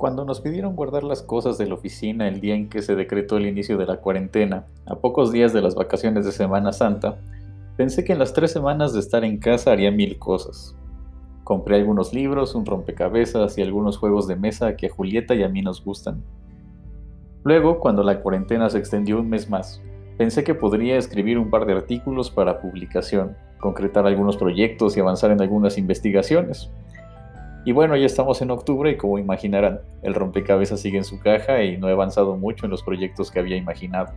Cuando nos pidieron guardar las cosas de la oficina el día en que se decretó el inicio de la cuarentena, a pocos días de las vacaciones de Semana Santa, pensé que en las tres semanas de estar en casa haría mil cosas. Compré algunos libros, un rompecabezas y algunos juegos de mesa que a Julieta y a mí nos gustan. Luego, cuando la cuarentena se extendió un mes más, pensé que podría escribir un par de artículos para publicación, concretar algunos proyectos y avanzar en algunas investigaciones. Y bueno, ya estamos en octubre y como imaginarán, el rompecabezas sigue en su caja y no he avanzado mucho en los proyectos que había imaginado.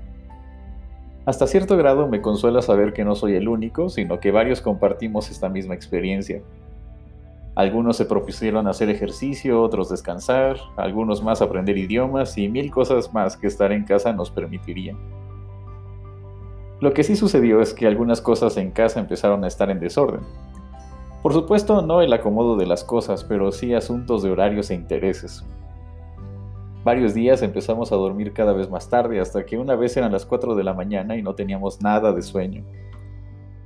Hasta cierto grado me consuela saber que no soy el único, sino que varios compartimos esta misma experiencia. Algunos se propusieron hacer ejercicio, otros descansar, algunos más aprender idiomas y mil cosas más que estar en casa nos permitirían. Lo que sí sucedió es que algunas cosas en casa empezaron a estar en desorden, por supuesto, no el acomodo de las cosas, pero sí asuntos de horarios e intereses. Varios días empezamos a dormir cada vez más tarde, hasta que una vez eran las 4 de la mañana y no teníamos nada de sueño.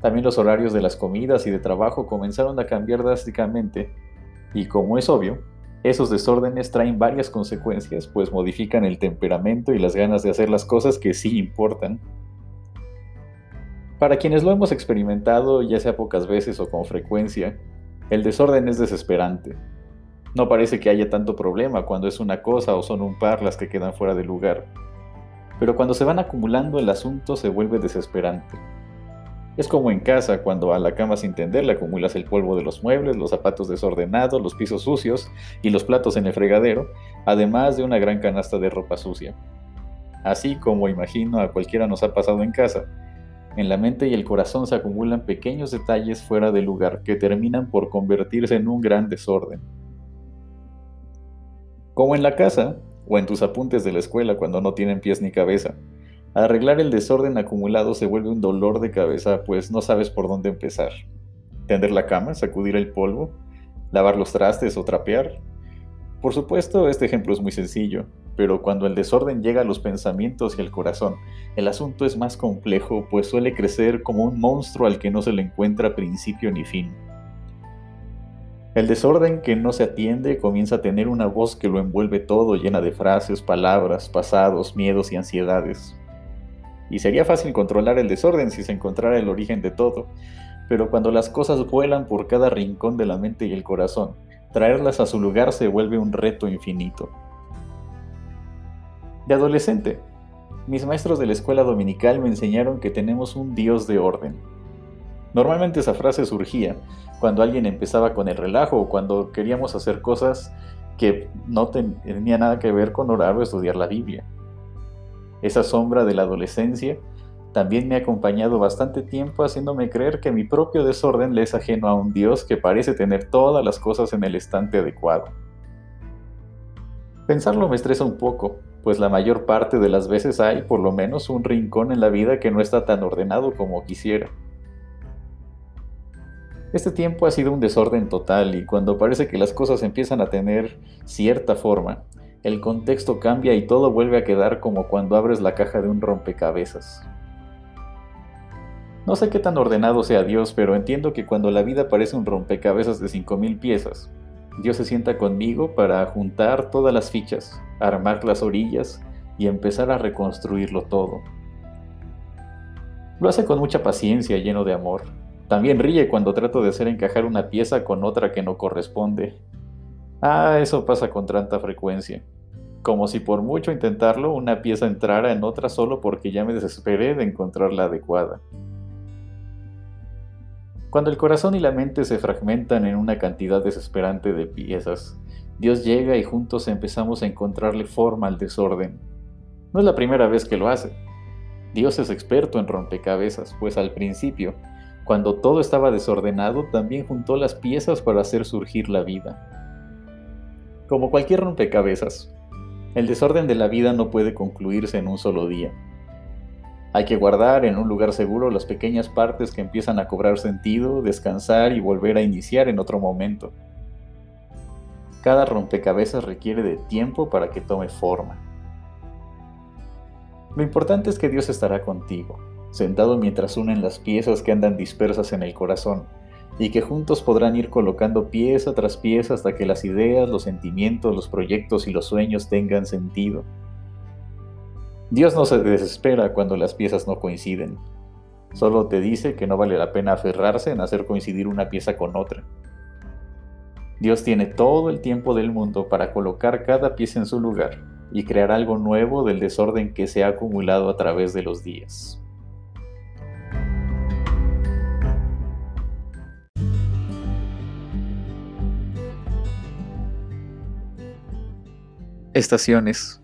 También los horarios de las comidas y de trabajo comenzaron a cambiar drásticamente, y como es obvio, esos desórdenes traen varias consecuencias, pues modifican el temperamento y las ganas de hacer las cosas que sí importan. Para quienes lo hemos experimentado, ya sea pocas veces o con frecuencia, el desorden es desesperante. No parece que haya tanto problema cuando es una cosa o son un par las que quedan fuera de lugar. Pero cuando se van acumulando el asunto se vuelve desesperante. Es como en casa cuando a la cama sin tender le acumulas el polvo de los muebles, los zapatos desordenados, los pisos sucios y los platos en el fregadero, además de una gran canasta de ropa sucia. Así como imagino a cualquiera nos ha pasado en casa, en la mente y el corazón se acumulan pequeños detalles fuera de lugar que terminan por convertirse en un gran desorden. Como en la casa, o en tus apuntes de la escuela cuando no tienen pies ni cabeza, arreglar el desorden acumulado se vuelve un dolor de cabeza pues no sabes por dónde empezar. Tender la cama, sacudir el polvo, lavar los trastes o trapear. Por supuesto, este ejemplo es muy sencillo, pero cuando el desorden llega a los pensamientos y al corazón, el asunto es más complejo, pues suele crecer como un monstruo al que no se le encuentra principio ni fin. El desorden que no se atiende comienza a tener una voz que lo envuelve todo, llena de frases, palabras, pasados, miedos y ansiedades. Y sería fácil controlar el desorden si se encontrara el origen de todo, pero cuando las cosas vuelan por cada rincón de la mente y el corazón, traerlas a su lugar se vuelve un reto infinito. De adolescente, mis maestros de la escuela dominical me enseñaron que tenemos un Dios de orden. Normalmente esa frase surgía cuando alguien empezaba con el relajo o cuando queríamos hacer cosas que no tenían nada que ver con orar o estudiar la Biblia. Esa sombra de la adolescencia también me ha acompañado bastante tiempo haciéndome creer que mi propio desorden le es ajeno a un Dios que parece tener todas las cosas en el estante adecuado. Pensarlo me estresa un poco, pues la mayor parte de las veces hay por lo menos un rincón en la vida que no está tan ordenado como quisiera. Este tiempo ha sido un desorden total y cuando parece que las cosas empiezan a tener cierta forma, el contexto cambia y todo vuelve a quedar como cuando abres la caja de un rompecabezas. No sé qué tan ordenado sea Dios, pero entiendo que cuando la vida parece un rompecabezas de 5.000 piezas, Dios se sienta conmigo para juntar todas las fichas, armar las orillas y empezar a reconstruirlo todo. Lo hace con mucha paciencia, lleno de amor. También ríe cuando trato de hacer encajar una pieza con otra que no corresponde. Ah, eso pasa con tanta frecuencia. Como si por mucho intentarlo una pieza entrara en otra solo porque ya me desesperé de encontrar la adecuada. Cuando el corazón y la mente se fragmentan en una cantidad desesperante de piezas, Dios llega y juntos empezamos a encontrarle forma al desorden. No es la primera vez que lo hace. Dios es experto en rompecabezas, pues al principio, cuando todo estaba desordenado, también juntó las piezas para hacer surgir la vida. Como cualquier rompecabezas, el desorden de la vida no puede concluirse en un solo día. Hay que guardar en un lugar seguro las pequeñas partes que empiezan a cobrar sentido, descansar y volver a iniciar en otro momento. Cada rompecabezas requiere de tiempo para que tome forma. Lo importante es que Dios estará contigo, sentado mientras unen las piezas que andan dispersas en el corazón, y que juntos podrán ir colocando pieza tras pieza hasta que las ideas, los sentimientos, los proyectos y los sueños tengan sentido. Dios no se desespera cuando las piezas no coinciden, solo te dice que no vale la pena aferrarse en hacer coincidir una pieza con otra. Dios tiene todo el tiempo del mundo para colocar cada pieza en su lugar y crear algo nuevo del desorden que se ha acumulado a través de los días. Estaciones.